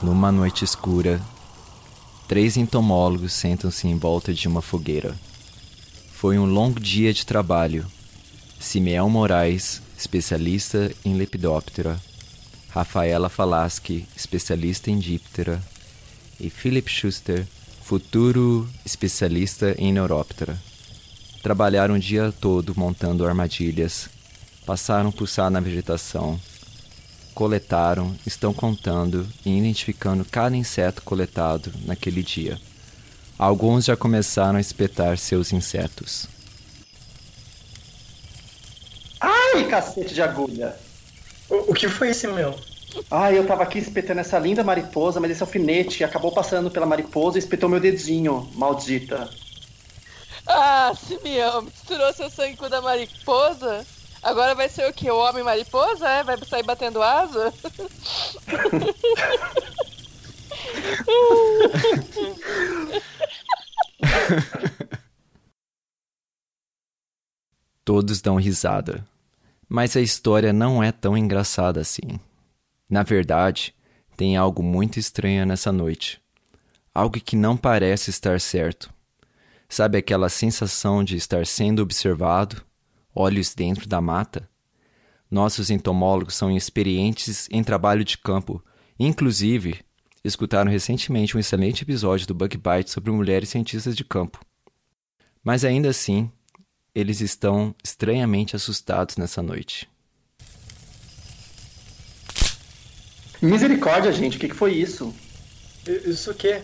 Numa noite escura, três entomólogos sentam-se em volta de uma fogueira. Foi um longo dia de trabalho. Simeão Moraes, especialista em Lepidoptera, Rafaela Falaschi, especialista em Díptera, e Philip Schuster, futuro especialista em Neuróptera. Trabalharam o dia todo montando armadilhas, passaram pulsar na vegetação, coletaram, estão contando e identificando cada inseto coletado naquele dia. Alguns já começaram a espetar seus insetos. Ai, cacete de agulha! O, o que foi esse meu? Ai, eu tava aqui espetando essa linda mariposa, mas esse alfinete acabou passando pela mariposa e espetou meu dedinho, maldita. Ah, Simeão, misturou seu sangue com o da mariposa? Agora vai ser o quê? O homem mariposa? É? Vai sair batendo asa? Todos dão risada. Mas a história não é tão engraçada assim. Na verdade, tem algo muito estranho nessa noite. Algo que não parece estar certo. Sabe aquela sensação de estar sendo observado, olhos dentro da mata? Nossos entomólogos são experientes em trabalho de campo. Inclusive, escutaram recentemente um excelente episódio do Bug Bite sobre mulheres cientistas de campo. Mas ainda assim, eles estão estranhamente assustados nessa noite. Misericórdia, gente, o que, que foi isso? Isso o quê?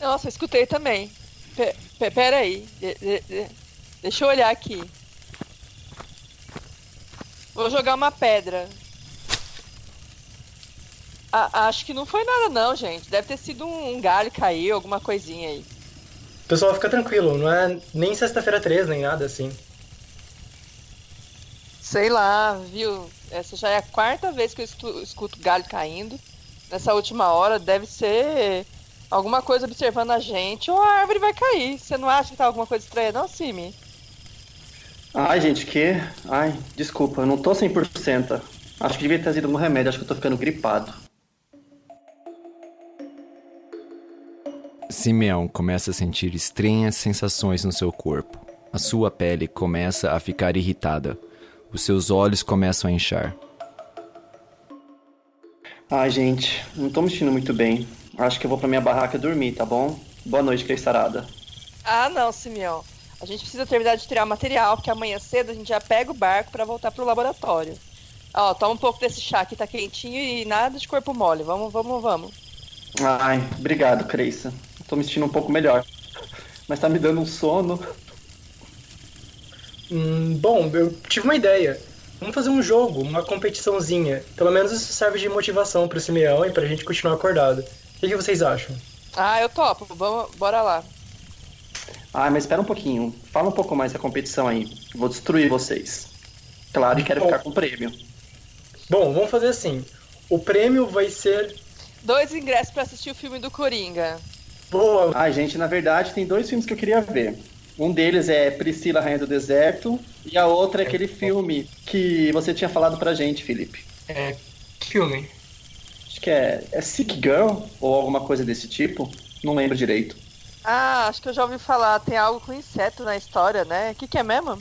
Nossa, eu escutei também. Pe pera aí. De- de- de- deixa eu olhar aqui. Vou jogar uma pedra. A- acho que não foi nada não, gente. Deve ter sido um galho cair, alguma coisinha aí. Pessoal, fica tranquilo, não é nem sexta-feira 13, nem nada assim. Sei lá, viu? Essa já é a quarta vez que eu escuto, escuto galho caindo. Nessa última hora deve ser alguma coisa observando a gente ou a árvore vai cair. Você não acha que tá alguma coisa estranha, não, Simi? Ai, gente, que. Ai, desculpa, eu não tô 100%. Acho que devia ter trazido algum remédio, acho que eu tô ficando gripado. Simeão começa a sentir estranhas sensações no seu corpo. A sua pele começa a ficar irritada. Os seus olhos começam a inchar. Ai, gente, não tô me sentindo muito bem. Acho que eu vou pra minha barraca dormir, tá bom? Boa noite, Cristarada. Ah, não, Simeão. A gente precisa terminar de tirar o material, porque amanhã cedo a gente já pega o barco pra voltar pro laboratório. Ó, toma um pouco desse chá que tá quentinho e nada de corpo mole. Vamos, vamos, vamos. Ai, obrigado, Creissa. Tô me sentindo um pouco melhor. Mas tá me dando um sono. Hum, bom, eu tive uma ideia. Vamos fazer um jogo, uma competiçãozinha. Pelo menos isso serve de motivação pro Simeão e pra gente continuar acordado. O que, que vocês acham? Ah, eu topo. Vamos, bora lá. Ai, mas espera um pouquinho. Fala um pouco mais da competição aí. Vou destruir vocês. Claro, e quero ficar com o prêmio. Bom, vamos fazer assim. O prêmio vai ser. Dois ingressos pra assistir o filme do Coringa. Boa! Ai, gente, na verdade, tem dois filmes que eu queria ver. Um deles é Priscila, Rainha do Deserto, e a outra é aquele filme que você tinha falado pra gente, Felipe. É. Que filme? Acho que é, é Sick Girl, ou alguma coisa desse tipo. Não lembro direito. Ah, acho que eu já ouvi falar. Tem algo com inseto na história, né? O que, que é mesmo?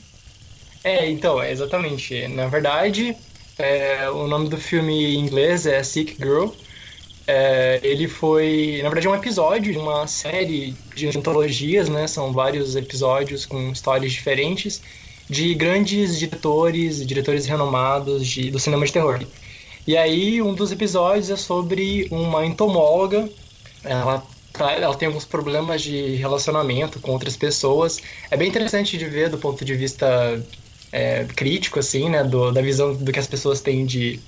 É, então, é exatamente. Na verdade, é, o nome do filme em inglês é Sick Girl. É, ele foi, na verdade, é um episódio de uma série de antologias, né? São vários episódios com histórias diferentes de grandes diretores, diretores renomados de, do cinema de terror. E aí, um dos episódios é sobre uma entomóloga. Ela, ela tem alguns problemas de relacionamento com outras pessoas. É bem interessante de ver do ponto de vista é, crítico, assim, né? Do, da visão do que as pessoas têm de,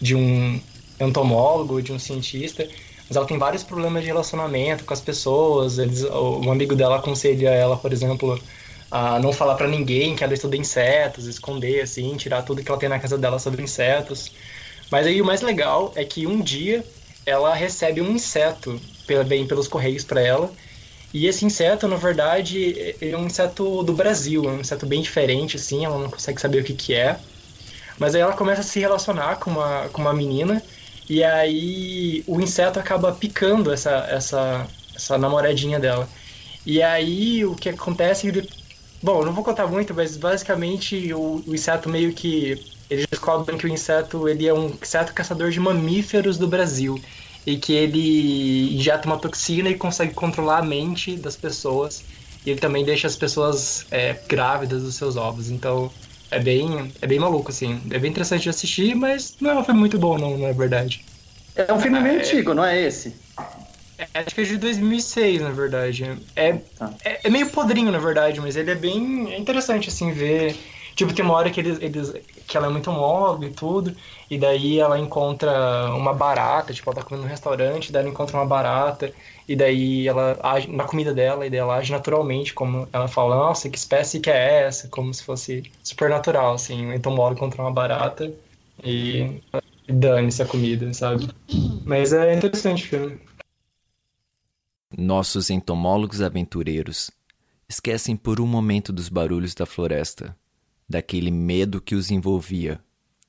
de um entomólogo, de um cientista. Mas ela tem vários problemas de relacionamento com as pessoas. Eles, o, amigo dela aconselha ela, por exemplo, a não falar para ninguém que ela estuda insetos, esconder, assim, tirar tudo que ela tem na casa dela sobre insetos. Mas aí o mais legal é que um dia ela recebe um inseto, bem pelos correios para ela. E esse inseto, na verdade, é um inseto do Brasil, é um inseto bem diferente, assim, ela não consegue saber o que, que é. Mas aí ela começa a se relacionar com uma, com uma menina e aí o inseto acaba picando essa, essa, essa namoradinha dela. E aí o que acontece. Bom, não vou contar muito, mas basicamente o, o inseto meio que. Eles descobrem que o inseto ele é um inseto caçador de mamíferos do Brasil. E que ele injeta uma toxina e consegue controlar a mente das pessoas. E ele também deixa as pessoas é, grávidas dos seus ovos. Então é bem, é bem maluco, assim. É bem interessante de assistir, mas não é um filme muito bom, não, na verdade. É um filme meio é, antigo, não é esse? É, acho que é de 2006, na verdade. É, ah. é, é, meio podrinho, na verdade, mas ele é bem interessante, assim, ver Tipo, tem uma hora que, eles, eles, que ela é muito móvel e tudo, e daí ela encontra uma barata, tipo, ela tá comendo num restaurante, daí ela encontra uma barata, e daí ela age na comida dela, e daí ela age naturalmente, como ela fala, nossa, que espécie que é essa? Como se fosse super natural, assim, um entomólogo encontra uma barata e dane-se a comida, sabe? Mas é interessante o filme. Nossos entomólogos aventureiros esquecem por um momento dos barulhos da floresta daquele medo que os envolvia,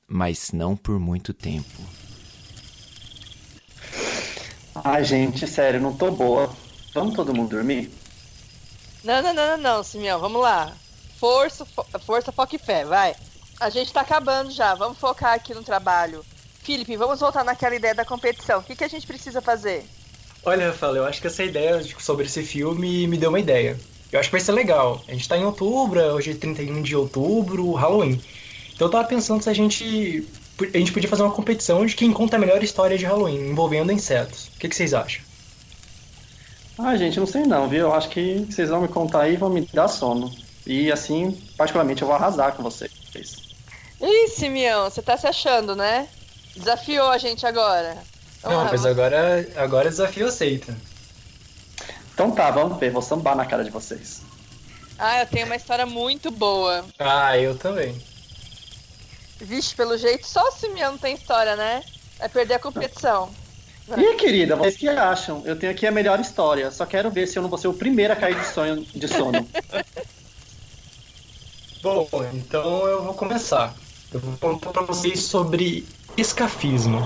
mas não por muito tempo. Ai, gente, sério, não tô boa. Vamos todo mundo dormir? Não, não, não, não, não, Simeão, vamos lá. Força, força, foca e fé, vai. A gente tá acabando já, vamos focar aqui no trabalho. Felipe, vamos voltar naquela ideia da competição. O que, que a gente precisa fazer? Olha, Rafael, eu acho que essa ideia sobre esse filme me deu uma ideia. Eu acho que vai ser legal. A gente tá em outubro, hoje é 31 de outubro, Halloween. Então eu tava pensando se a gente. A gente podia fazer uma competição de quem conta a melhor história de Halloween, envolvendo insetos. O que, que vocês acham? Ah, gente, não sei não, viu? Eu acho que vocês vão me contar aí e vão me dar sono. E assim, particularmente, eu vou arrasar com vocês. Ih, Simeão, você tá se achando, né? Desafiou a gente agora. Vamos não, mas agora, agora desafio aceito. Então tá, vamos ver, vou sambar na cara de vocês. Ah, eu tenho uma história muito boa. Ah, eu também. Vixe, pelo jeito, só o Simeão tem história, né? É perder a competição. E querida, vocês que acham? Eu tenho aqui a melhor história. Só quero ver se eu não vou ser o primeiro a cair de, sonho, de sono. Bom, então eu vou começar. Eu vou contar pra vocês sobre escafismo.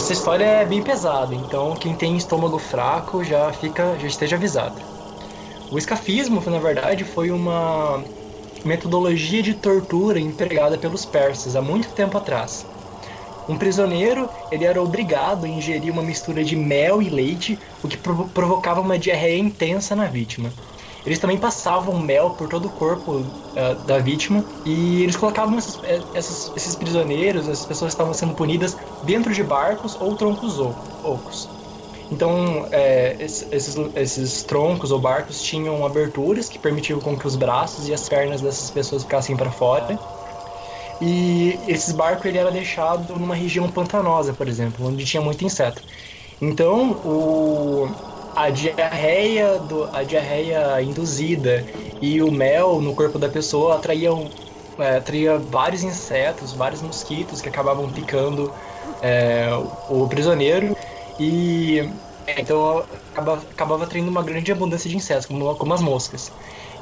Essa história é bem pesada, então quem tem estômago fraco já fica, já esteja avisado. O escafismo, na verdade, foi uma metodologia de tortura empregada pelos persas há muito tempo atrás. Um prisioneiro ele era obrigado a ingerir uma mistura de mel e leite, o que provocava uma diarreia intensa na vítima. Eles também passavam mel por todo o corpo uh, da vítima e eles colocavam esses, eh, esses, esses, prisioneiros, essas pessoas que estavam sendo punidas, dentro de barcos ou troncos ocos. Então, é, esses, esses troncos ou barcos tinham aberturas que permitiam com que os braços e as pernas dessas pessoas ficassem para fora. E esses barcos ele era deixado numa região pantanosa, por exemplo, onde tinha muito inseto. Então, o, a diarreia, do, a diarreia induzida e o mel no corpo da pessoa atraíam é, atraía vários insetos, vários mosquitos que acabavam picando é, o, prisioneiro e então acabava, acabava atraindo uma grande abundância de insetos, como, como as moscas.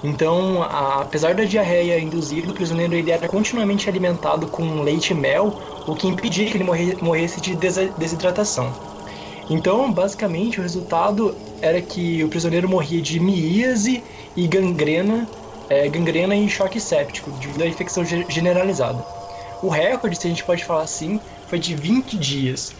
Então, a, apesar da diarreia induzida, o prisioneiro ele era continuamente alimentado com leite e mel, o que impedia que ele morre, morresse de desidratação. Então, basicamente, o resultado era que o prisioneiro morria de miíase e gangrena, é, gangrena e choque séptico, devido à infecção ge- generalizada. O recorde, se a gente pode falar assim, foi de 20 dias.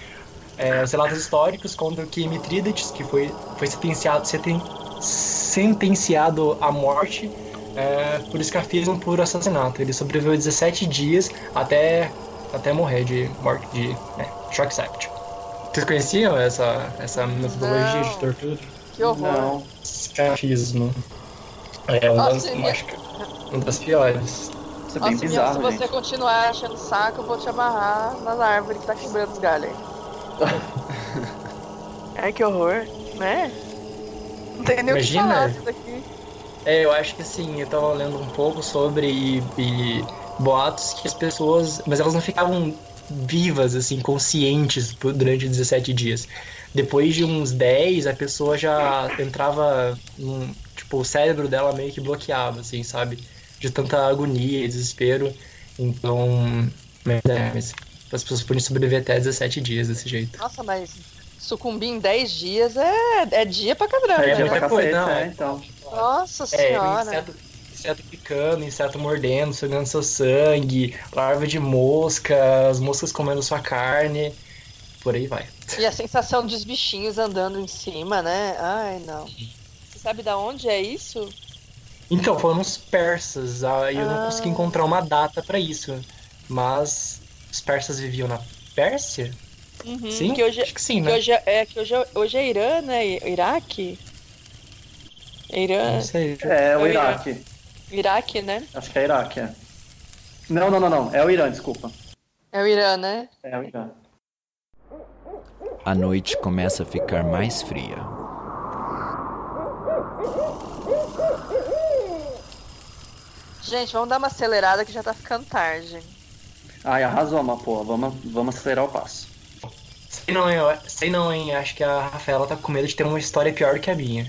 É, os relatos históricos contam que Mitrídates, que foi, foi sentenciado, senten- sentenciado à morte é, por escafismo por assassinato. Ele sobreviveu 17 dias até, até morrer de de né, choque séptico. Vocês conheciam essa, essa metodologia Não. de tortura? Que horror. Não. Escafismo. É uma das, acho que é uma das piores. Isso é bem Nossa, Mion, se bizarro, você gente. continuar achando saco, eu vou te amarrar nas árvores que tá quebrando os galhos aí. Ai, que horror, né? Não tem nem o que falar disso daqui. É, eu acho que assim, eu tava lendo um pouco sobre e, e boatos que as pessoas. Mas elas não ficavam vivas, assim, conscientes durante 17 dias. Depois de uns 10, a pessoa já entrava num. Tipo, o cérebro dela meio que bloqueava, assim, sabe? De tanta agonia e desespero. Então. Mas é, mas as pessoas podem sobreviver até 17 dias desse jeito. Nossa, mas sucumbir em 10 dias é, é dia pra caramba, É, É, dia né? pra coisa, cacete, não, é, é. então. Nossa É, senhora. inseto, inseto picando, inseto mordendo, sugando seu sangue, larva de mosca, as moscas comendo sua carne, por aí vai. E a sensação dos bichinhos andando em cima, né? Ai, não. Você sabe da onde é isso? Então, foram os persas, aí eu não Ah. consegui encontrar uma data pra isso, mas os persas viviam na Pérsia? Uhum, Sim? Que hoje, Acho que sim, que né? hoje, é- é, que hoje, é- hoje é Irã, né? Iraque? É Irã. Não sei. É, o Iraque. Iraque, né? Acho que é Iraque, é. Não, não, não, não. É o Irã, desculpa. É o Irã, né? É o Irã. A noite começa a ficar mais fria. Gente, vamos dar uma acelerada que já tá ficando tarde. Ai, arrasou, uma pô. Vamos, vamos acelerar o passo. Sei não, eu, sei não, hein? Acho que a Rafaela tá com medo de ter uma história pior que a minha.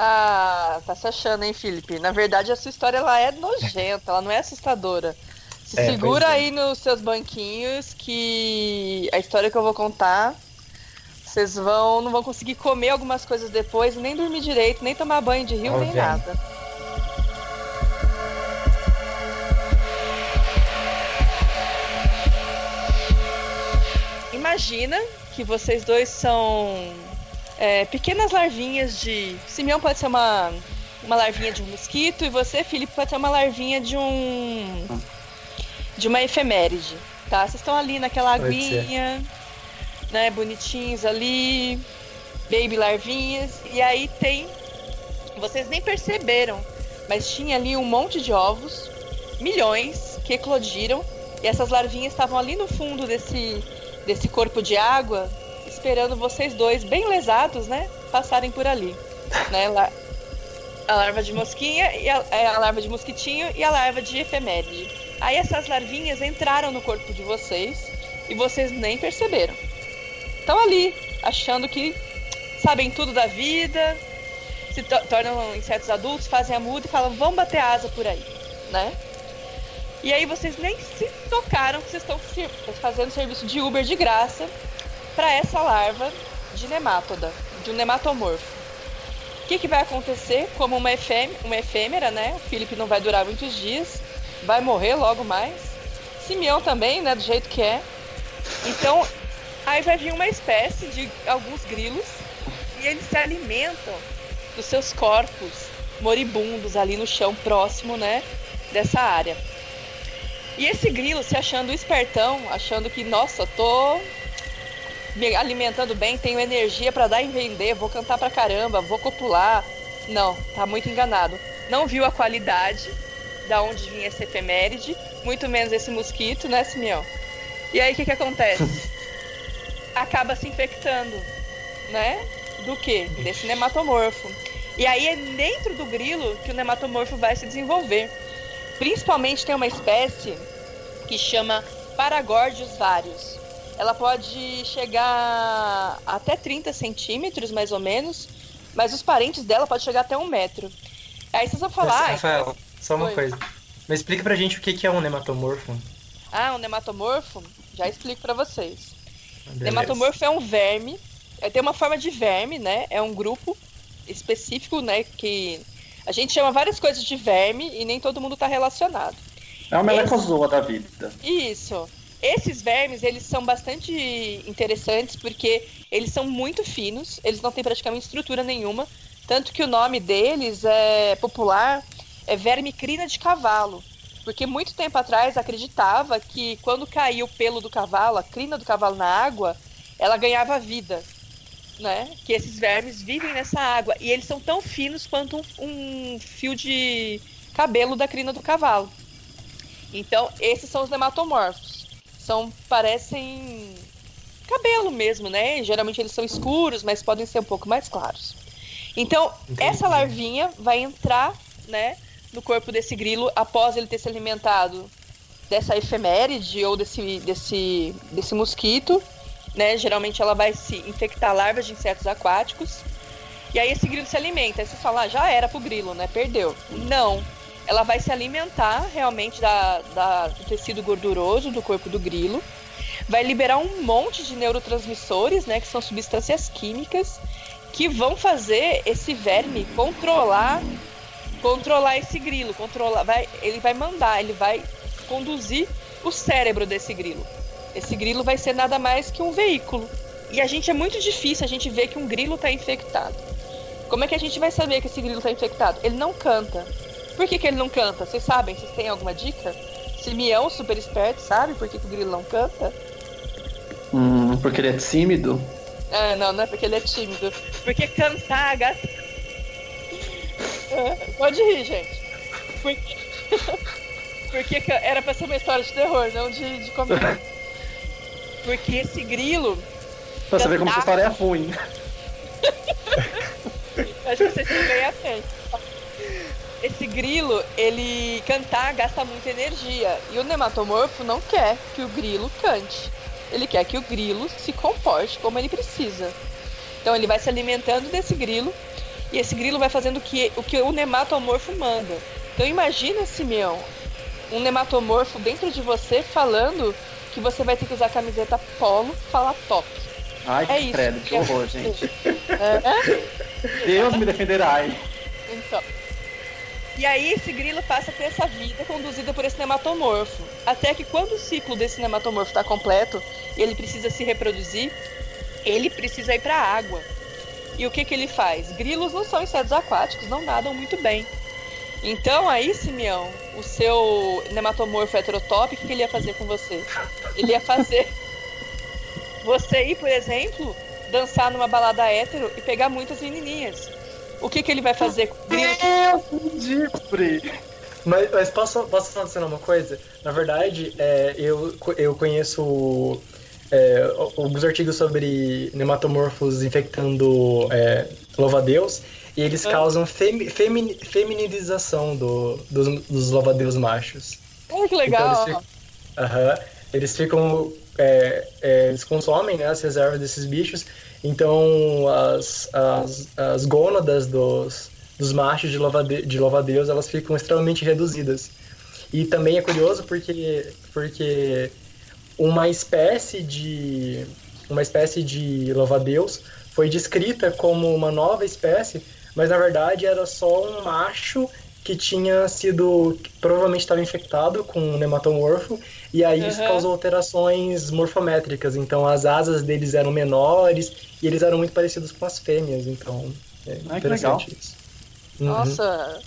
Ah, tá se achando, hein, Felipe? Na verdade, a sua história ela é nojenta, ela não é assustadora. Se É, segura é. aí nos seus banquinhos que a história que eu vou contar, vocês vão não vão conseguir comer algumas coisas depois, nem dormir direito, nem tomar banho de rio, Ó, nem velho. nada. Imagina que vocês dois são é, pequenas larvinhas de. Simeão pode ser uma, uma larvinha de um mosquito e você, Felipe, pode ser uma larvinha de um. de uma efeméride, tá? Vocês estão ali naquela aguinha, né? Bonitinhos ali, baby larvinhas, e aí tem. Vocês nem perceberam, mas tinha ali um monte de ovos, milhões, que eclodiram, e essas larvinhas estavam ali no fundo desse, desse corpo de água, esperando vocês dois, bem lesados, né? Passarem por ali. né? La- A larva de mosquinha, e a, é, a larva de mosquitinho e a larva de efeméride. Aí essas larvinhas entraram no corpo de vocês e vocês nem perceberam. Estão ali, achando que sabem tudo da vida, se to- tornam insetos adultos, fazem a muda e falam, vamos bater asa por aí, né? E aí vocês nem se tocaram que vocês estão fazendo serviço de Uber de graça para essa larva de nemátoda, de um nematomorfo. O que, que vai acontecer? Como uma, efê- uma efêmera, né? O Felipe não vai durar muitos dias, vai morrer logo mais. Simeão também, né? Do jeito que é. Então, aí vai vir uma espécie de alguns grilos e eles se alimentam dos seus corpos moribundos ali no chão próximo, né? Dessa área. E esse grilo se achando espertão, achando que, nossa, tô me alimentando bem, tenho energia pra dar e vender, vou cantar pra caramba, vou copular. Não, tá muito enganado. Não viu a qualidade da onde vinha esse efeméride, muito menos esse mosquito, né, Simeão? E aí o que que acontece? Acaba se infectando, né? Do que? Desse nematomorfo. E aí é dentro do grilo que o nematomorfo vai se desenvolver. Principalmente tem uma espécie que chama Paragordius varius. Ela pode chegar até 30 centímetros, mais ou menos, mas os parentes dela podem chegar até um metro. Aí vocês vão falar, Mas, Rafael, só uma Oi. coisa. Mas explica pra gente o que que é um nematomorfo. ah, um nematomorfo? Já explico pra vocês. Beleza. Nematomorfo é um verme é, tem uma forma de verme, né? É um grupo específico, né? Que a gente chama várias coisas de verme e nem todo mundo está relacionado. É uma melecozoa da vida. Isso. Esses vermes, eles são bastante interessantes porque eles são muito finos, eles não têm praticamente estrutura nenhuma, tanto que o nome deles é popular, é verme crina de cavalo. Porque muito tempo atrás acreditava que quando caía o pelo do cavalo, a crina do cavalo na água, ela ganhava vida. Né? Que esses vermes vivem nessa água. E eles são tão finos quanto um, um fio de cabelo da crina do cavalo. Então, esses são os nematomorfos. São, parecem cabelo mesmo, né? Geralmente eles são escuros, mas podem ser um pouco mais claros. Então, Entendi. essa larvinha vai entrar, né, no corpo desse grilo após ele ter se alimentado dessa efeméride ou desse, desse, desse mosquito, né? Geralmente ela vai se infectar larvas de insetos aquáticos. E aí esse grilo se alimenta. Aí você fala, ah, já era pro grilo, né? Perdeu. Não ela vai se alimentar realmente da, da, do tecido gorduroso do corpo do grilo, vai liberar um monte de neurotransmissores, né, que são substâncias químicas, que vão fazer esse verme controlar controlar esse grilo, controlar, vai, ele vai mandar, ele vai conduzir o cérebro desse grilo. Esse grilo vai ser nada mais que um veículo. E a gente é muito difícil a gente ver que um grilo está infectado. Como é que a gente vai saber que esse grilo está infectado? Ele não canta. Por que, que ele não canta? Vocês sabem? Vocês têm alguma dica? Simeão, super esperto, sabe por que, que o grilo não canta? Hum, porque ele é tímido? Ah, não, não é porque ele é tímido. Porque cantar, gata. É, pode rir, gente. Porque... porque era pra ser uma história de terror, não de, de comédia. Porque esse grilo. Pra saber como essa história é ruim. Acho que vocês têm ganhar bem esse grilo, ele cantar gasta muita energia. E o nematomorfo não quer que o grilo cante. Ele quer que o grilo se comporte como ele precisa. Então ele vai se alimentando desse grilo e esse grilo vai fazendo o que o, que o nematomorfo manda. Então imagina, Simeão, um nematomorfo dentro de você falando que você vai ter que usar camiseta polo, falar top. Ai, é que credo, que horror, gente. É? Deus me defenderá. Então, e aí esse grilo passa a ter essa vida conduzida por esse nematomorfo. Até que quando o ciclo desse nematomorfo está completo ele precisa se reproduzir, ele precisa ir para a água. E o que, que ele faz? Grilos não são insetos aquáticos, não nadam muito bem. Então aí, Simeão, o seu nematomorfo heterotop, o que ele ia fazer com você? Ele ia fazer você ir, por exemplo, dançar numa balada hétero e pegar muitas menininhas. O que, que ele vai fazer com o! Mas, mas posso, posso falar uma coisa? Na verdade, é, eu, eu conheço é, alguns artigos sobre nematomorfos infectando é, louva-a-Deus e eles ah. causam femi, femi, feminização do, dos, dos louva-a-Deus machos. Oh, que legal! Então, eles, ficam, uh -huh, eles ficam é, é, eles consomem né, as reservas desses bichos, então as, as, as gônadas dos, dos machos de louva-a-Deus de louva elas ficam extremamente reduzidas. E também é curioso porque, porque uma espécie de uma espécie de louva-a-Deus foi descrita como uma nova espécie, mas na verdade era só um macho que tinha sido provavelmente estava infectado com um nematomorfo e aí uhum. isso causou alterações morfométricas. Então as asas deles eram menores e eles eram muito parecidos com as fêmeas. Então é Ai, interessante isso. Uhum. Nossa,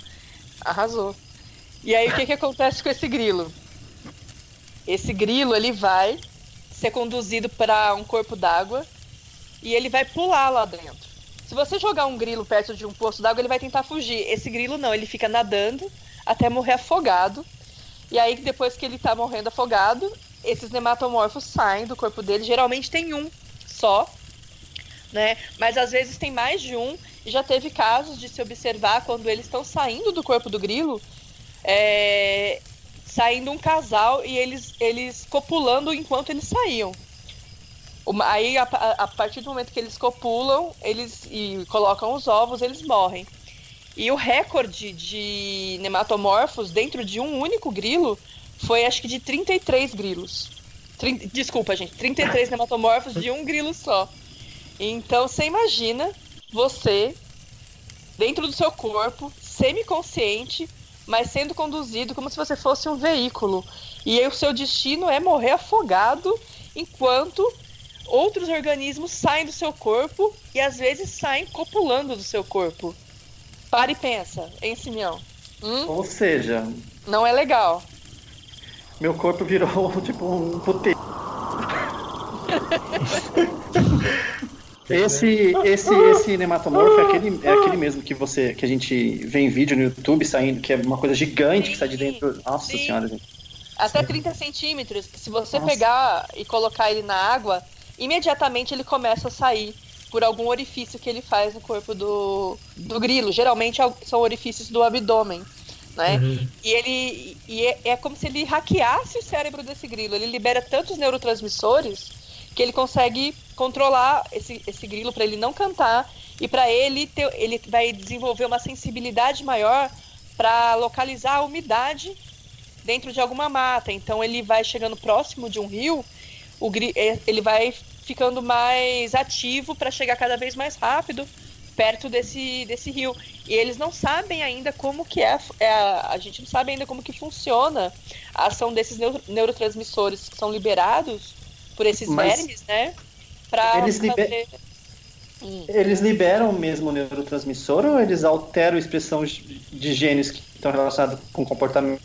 arrasou. E aí o que, que acontece com esse grilo? Esse grilo ele vai ser conduzido para um corpo d'água e ele vai pular lá dentro. Se você jogar um grilo perto de um poço d'água, ele vai tentar fugir. Esse grilo não, ele fica nadando até morrer afogado e aí, depois que ele tá morrendo afogado, esses nematomorfos saem do corpo dele. Geralmente tem um só, né? Mas às vezes tem mais de um. E já teve casos de se observar quando eles estão saindo do corpo do grilo, é... saindo um casal e eles, eles copulando enquanto eles saíam. Aí, a, a, partir do momento que eles copulam eles e colocam os ovos, eles morrem. E o recorde de nematomorfos dentro de um único grilo foi acho que de 33 grilos. Trin... Desculpa, gente, 33 nematomorfos de um grilo só. Então você imagina você dentro do seu corpo, semiconsciente, mas sendo conduzido como se você fosse um veículo. E aí o seu destino é morrer afogado enquanto outros organismos saem do seu corpo e às vezes saem copulando do seu corpo. Para e pensa, hein, Simeão? Hum? Ou seja, Não é legal. meu corpo virou tipo um puteiro. Esse, esse, esse nematomorfo é aquele, é aquele mesmo que você que a gente vê em vídeo no YouTube saindo, que é uma coisa gigante que sai de dentro. Nossa Sim. senhora, gente. Até 30 centímetros. Se você Nossa. pegar e colocar ele na água, imediatamente ele começa a sair por algum orifício que ele faz no corpo do, do grilo. Geralmente é- são orifícios do abdômen, né? Uhum. E ele e é, é como se ele hackeasse o cérebro desse grilo. Ele libera tantos neurotransmissores que ele consegue controlar esse, esse grilo para ele não cantar e para ele ter, ele vai desenvolver uma sensibilidade maior para localizar a umidade dentro de alguma mata. Então ele vai chegando próximo de um rio, o eh, ele vai ficando mais ativo para chegar cada vez mais rápido perto desse, desse rio. E eles não sabem ainda como que é, a- é a, a gente não sabe ainda como que funciona a ação desses neuro- neurotransmissores que são liberados por esses Mas vermes, né? Para eles liber- fazer... Hum. Eles liberam mesmo o neurotransmissor ou eles alteram a expressão de genes que estão relacionados com comportamento?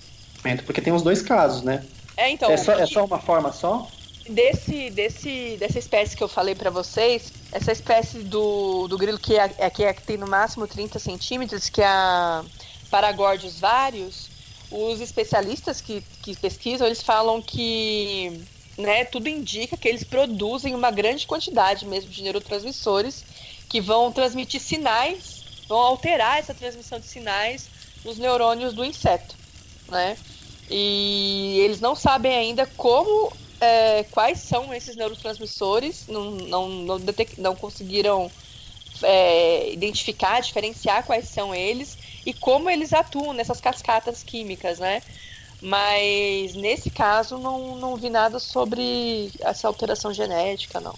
Porque tem os dois casos, né? É, então, é, só, é e- só uma forma só? Desse, desse, dessa espécie que eu falei pra vocês, essa espécie do, do grilo que é, é, que é que tem no máximo 30 centímetros, que é a Paragordius varius, os especialistas que, que pesquisam, eles falam que né, tudo indica que eles produzem uma grande quantidade mesmo de neurotransmissores que vão transmitir sinais, vão alterar essa transmissão de sinais nos neurônios do inseto, né? E eles não sabem ainda como é, quais são esses neurotransmissores, não, não, não, detec- não conseguiram é, identificar, diferenciar quais são eles e como eles atuam nessas cascatas químicas, né? Mas nesse caso não, não vi nada sobre essa alteração genética, não.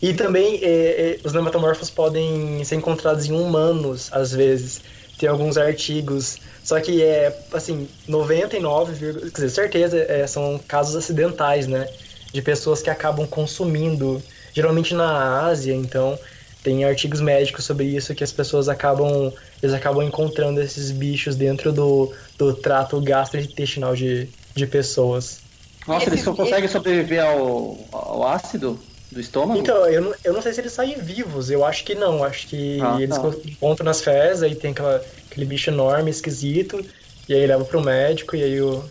E também é, é, os nematomorfos podem ser encontrados em humanos, às vezes. Tem alguns artigos. Só que é, assim, 99, vírgula- quer dizer, certeza, é, são casos acidentais, né? De pessoas que acabam consumindo, geralmente na Ásia, então tem artigos médicos sobre isso que as pessoas acabam, eles acabam encontrando esses bichos dentro do, do trato gastrointestinal de, de pessoas. Nossa, Esse- eles só conseguem sobreviver ao, ao ácido do estômago? Então, eu não, eu não sei se eles saem vivos, eu acho que não. Acho que Ah, eles tá. encontram nas fezes, aí tem aquela, aquele bicho enorme, esquisito, e aí leva pro médico, e aí o.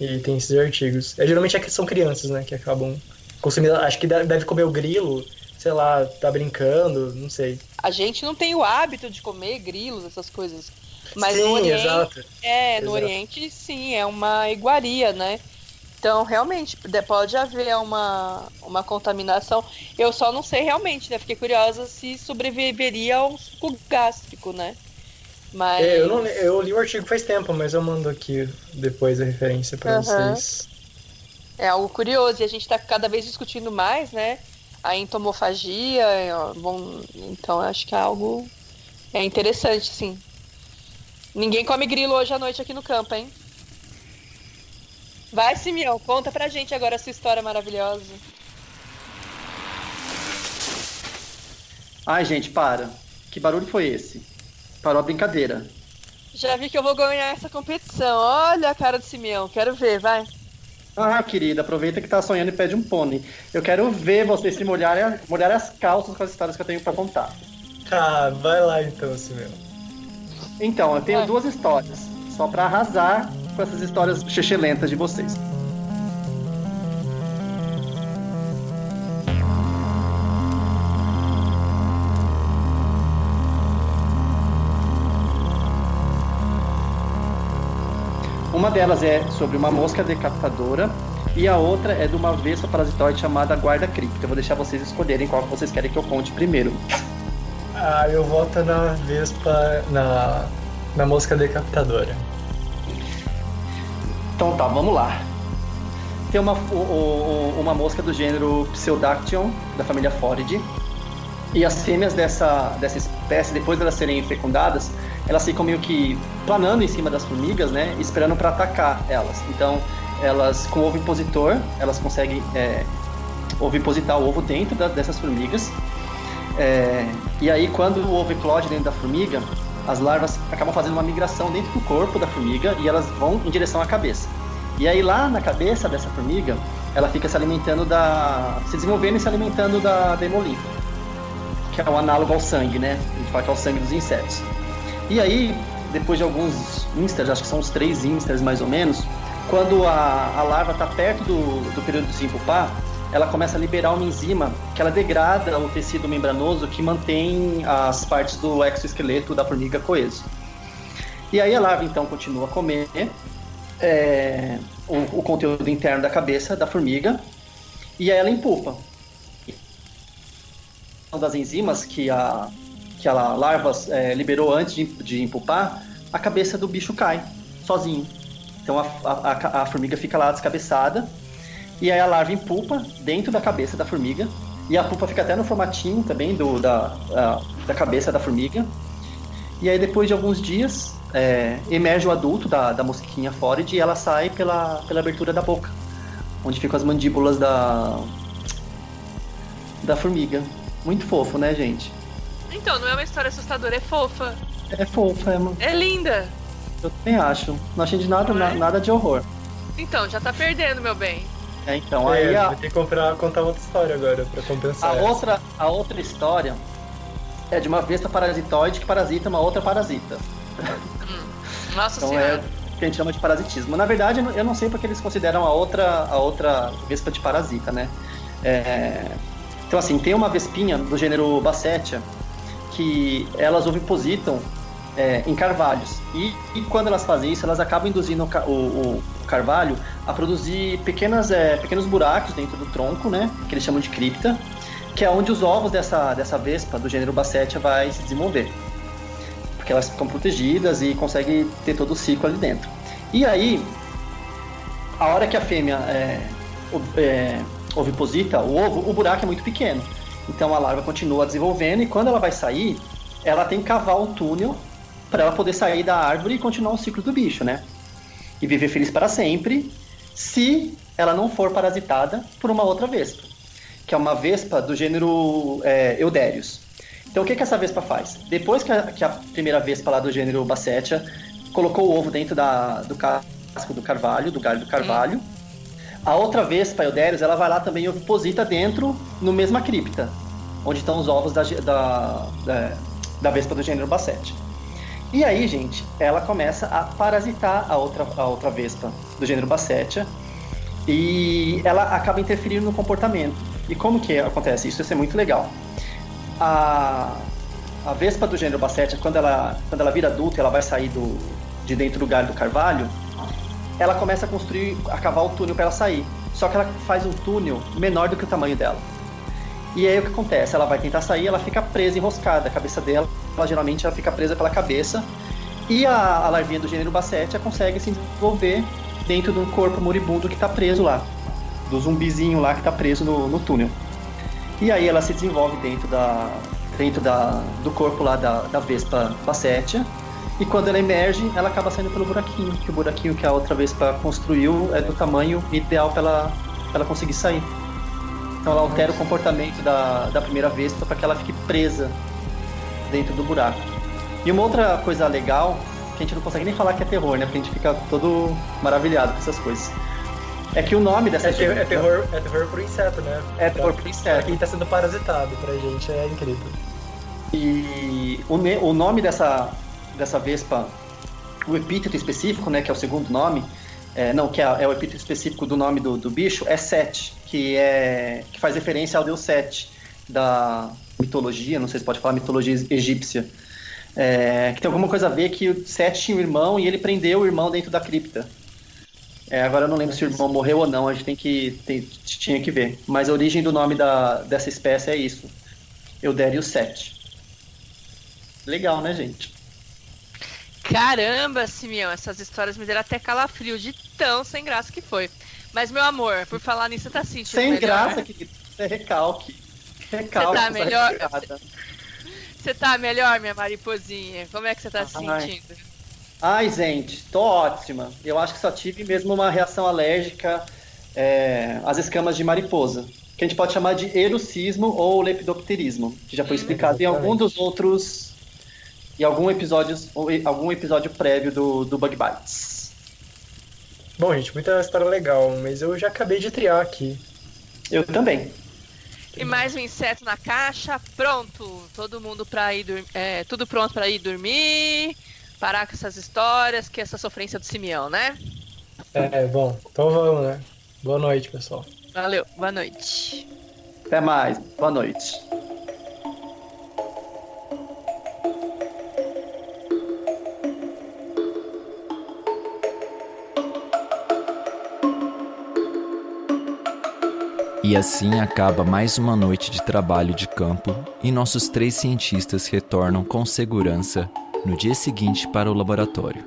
E aí tem esses artigos. É, geralmente é que são crianças, né, que acabam consumindo. Acho que de- deve comer o grilo, sei lá, tá brincando, não sei. A gente não tem o hábito de comer grilos, essas coisas. Mas Sim, no Oriente, exato. É, no Exato. Oriente, sim, é uma iguaria, né? Então, realmente, de- pode haver uma, uma contaminação. Eu só não sei realmente, né? Fiquei curiosa se sobreviveria a um suco gástrico, né? Mas. É, eu, não, eu li o artigo faz tempo, mas eu mando aqui depois a referência pra Aham. vocês. É algo curioso e a gente está cada vez discutindo mais, né? A entomofagia, é, bom, então acho que é algo é interessante, sim. Ninguém come grilo hoje à noite aqui no campo, hein? Vai, Simeão, conta pra gente agora a sua história maravilhosa. Ai, gente, para. Que barulho foi esse? Parou a brincadeira. Já vi que eu vou ganhar essa competição. Olha a cara do Simeão, quero ver, vai. Ah, querida, aproveita que tá sonhando e pede um pônei. Eu quero ver vocês se molharem, molharem as calças com as histórias que eu tenho pra contar. Tá, vai lá então, Simeu. Então, eu tenho Vai. duas histórias, só pra arrasar com essas histórias chechelentas de vocês. Uma delas é sobre uma mosca decapitadora e a outra é de uma vespa parasitoide chamada guarda cripta. Eu vou deixar vocês escolherem qual que vocês querem que eu conte primeiro. Ah, eu voto na Vespa, na, na mosca decapitadora. Então tá, vamos lá. Tem uma, o- o- uma mosca do gênero Pseudactyon, da família Foridae. E as fêmeas dessa, dessa espécie, depois de elas serem fecundadas, elas ficam meio que planando em cima das formigas, né? Esperando para atacar elas. Então, elas, com ovo impositor, elas conseguem é, ovipositar o ovo dentro da, dessas formigas. É, e aí, quando o ovo eclode dentro da formiga, as larvas acabam fazendo uma migração dentro do corpo da formiga e elas vão em direção à cabeça. E aí, lá na cabeça dessa formiga, ela fica se alimentando da. se desenvolvendo e se alimentando da, da hemolinfa, que é o análogo ao sangue, né? A gente fala que é sangue dos insetos. E aí, depois de alguns instars, acho que são uns três instars mais ou menos, quando a, a larva está perto do, do período de desenpupar, ela começa a liberar uma enzima que ela degrada o tecido membranoso que mantém as partes do exoesqueleto da formiga coeso. E aí a larva então continua a comer é, o, o, conteúdo interno da cabeça da formiga e aí ela empupa. Uma das enzimas que a, que a larva é, liberou antes de, de empupar, a cabeça do bicho cai sozinho. Então a, a, a formiga fica lá descabeçada e aí a larva empupa dentro da cabeça da formiga. E a pupa fica até no formatinho também do, da, a, da cabeça da formiga. E aí depois de alguns dias, é, emerge o adulto da, da mosquinha fora e ela sai pela, pela abertura da boca. Onde ficam as mandíbulas da, da formiga. Muito fofo, né, gente? Então, não é uma história assustadora, é fofa. É fofa, é, mano. É linda. Eu também acho. Não achei de nada, é? nada de horror. Então, já tá perdendo, meu bem. É, então, é, aí a... Vai ter que comprar, contar outra história agora pra compensar. A outra, a outra história é de uma besta parasitoide que parasita uma outra parasita. Hum. Nossa então senhora. é que a gente chama de parasitismo. Na verdade, eu não sei porque eles consideram a outra, a outra vespa de parasita, né? É... Então, assim, tem uma vespinha do gênero Bassetia que elas ovipositam é, em carvalhos. E, e, quando elas fazem isso, elas acabam induzindo o, o, carvalho a produzir pequenas, é, pequenos buracos dentro do tronco, né? Que eles chamam de cripta, que é onde os ovos dessa, dessa vespa do gênero Bassetia vai se desenvolver. Porque elas ficam protegidas e conseguem ter todo o ciclo ali dentro. E aí, a hora que a fêmea é, é, oviposita o ovo, o buraco é muito pequeno. Então a larva continua desenvolvendo e quando ela vai sair, ela tem que cavar um túnel para ela poder sair da árvore e continuar o ciclo do bicho, né? E viver feliz para sempre, se ela não for parasitada por uma outra vespa, que é uma vespa do gênero é, Eudérios. Então o que, que essa vespa faz? Depois que a, que a primeira vespa lá do gênero Bassetia colocou o ovo dentro da, do casco do carvalho, do galho do carvalho, a outra vespa Eudérios, ela vai lá também e oviposita dentro, no mesma cripta, onde estão os ovos da, da, da, da vespa do gênero Bassetia. E aí, gente, ela começa a parasitar a outra, a outra vespa do gênero Bassetia e ela acaba interferindo no comportamento. E como que acontece isso? Isso é muito legal. A, a vespa do gênero Bassetia, quando ela, quando ela vira adulta ela vai sair do, de dentro do galho do carvalho, ela começa a construir, a cavar o túnel para ela sair. Só que ela faz um túnel menor do que o tamanho dela. E aí o que acontece? Ela vai tentar sair, ela fica presa, enroscada, a cabeça dela ela geralmente ela fica presa pela cabeça. E a, a larvinha do gênero Bassetia consegue se desenvolver dentro de um corpo moribundo que está preso lá. Do zumbizinho lá que está preso no, no, túnel. E aí ela se desenvolve dentro, da, dentro da, do corpo lá da, da Vespa Bassetia. E quando ela emerge, ela acaba saindo pelo buraquinho. Que o buraquinho que a outra Vespa construiu é do tamanho ideal para ela, ela conseguir sair. Então ela altera o comportamento da, da primeira Vespa para que ela fique presa dentro do buraco. E uma outra coisa legal, que a gente não consegue nem falar que é terror, né? Porque a gente fica todo maravilhado com essas coisas. É que o nome dessa é, ter, é terror É terror pro inseto, né? É terror pro inseto. Pra quem tá sendo parasitado, pra gente é incrível. E o, o nome dessa, dessa vespa, o epíteto específico, né? Que é o segundo nome, é, não, que é, é, o epíteto específico do nome do, do bicho, é Set, que, é, que faz referência ao deus Set, da, mitologia, não sei se pode falar mitologia egípcia, é, que tem alguma coisa a ver que o Sete tinha um irmão e ele prendeu o irmão dentro da cripta. É, agora eu não lembro se o irmão morreu ou não, a gente tem que tem, tinha que ver. Mas a origem do nome da, dessa espécie é isso. Eudério 7. Legal, né, gente? Caramba, Simeão, essas histórias me deram até calafrio de tão sem graça que foi. Mas, meu amor, por falar nisso, tá sentindo Sem melhor? graça, que é recalque. Recalque tá essa melhor? Você tá melhor, minha mariposinha? Como é que você tá se Ai. sentindo? Ai, gente, tô ótima. Eu acho que só tive mesmo uma reação alérgica é, às escamas de mariposa. Que a gente pode chamar de erucismo ou lepidopterismo, que já foi explicado em algum dos outros. Em algum episódio, algum episódio prévio do, do Bug Bites. Bom, gente, muita história legal, mas eu já acabei de triar aqui. Eu também. E mais um inseto na caixa, pronto. Todo mundo pra ir dormir. É, tudo pronto pra ir dormir. Parar com essas histórias, que é essa sofrência do Simeão, né? É, bom, então vamos, né? Boa noite, pessoal. Valeu, boa noite. Até mais. Boa noite. E assim acaba mais uma noite de trabalho de campo e nossos três cientistas retornam com segurança no dia seguinte para o laboratório.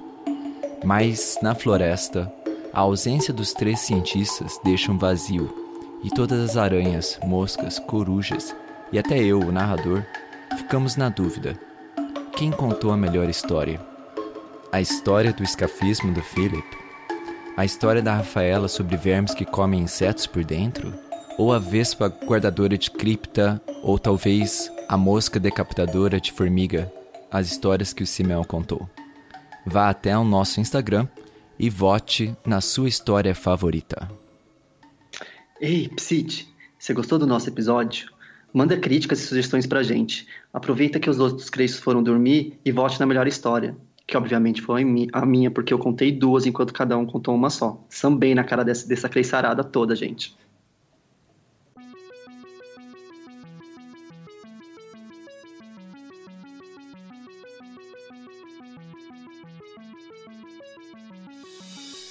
Mas, na floresta, a ausência dos três cientistas deixa um vazio e todas as aranhas, moscas, corujas e até eu, o narrador, ficamos na dúvida. Quem contou a melhor história? A história do escafismo do Philip? A história da Rafaela sobre vermes que comem insetos por dentro? Ou a vespa guardadora de cripta? Ou talvez a mosca decapitadora de formiga? As histórias que o Simeão contou. Vá até o nosso Instagram e vote na sua história favorita. Ei, Psit, você gostou do nosso episódio? Manda críticas e sugestões pra gente. Aproveita que os outros crentes foram dormir e vote na melhor história. Que obviamente foi a minha, porque eu contei duas enquanto cada um contou uma só. Sambei na cara dessa, dessa creiçarada toda, gente.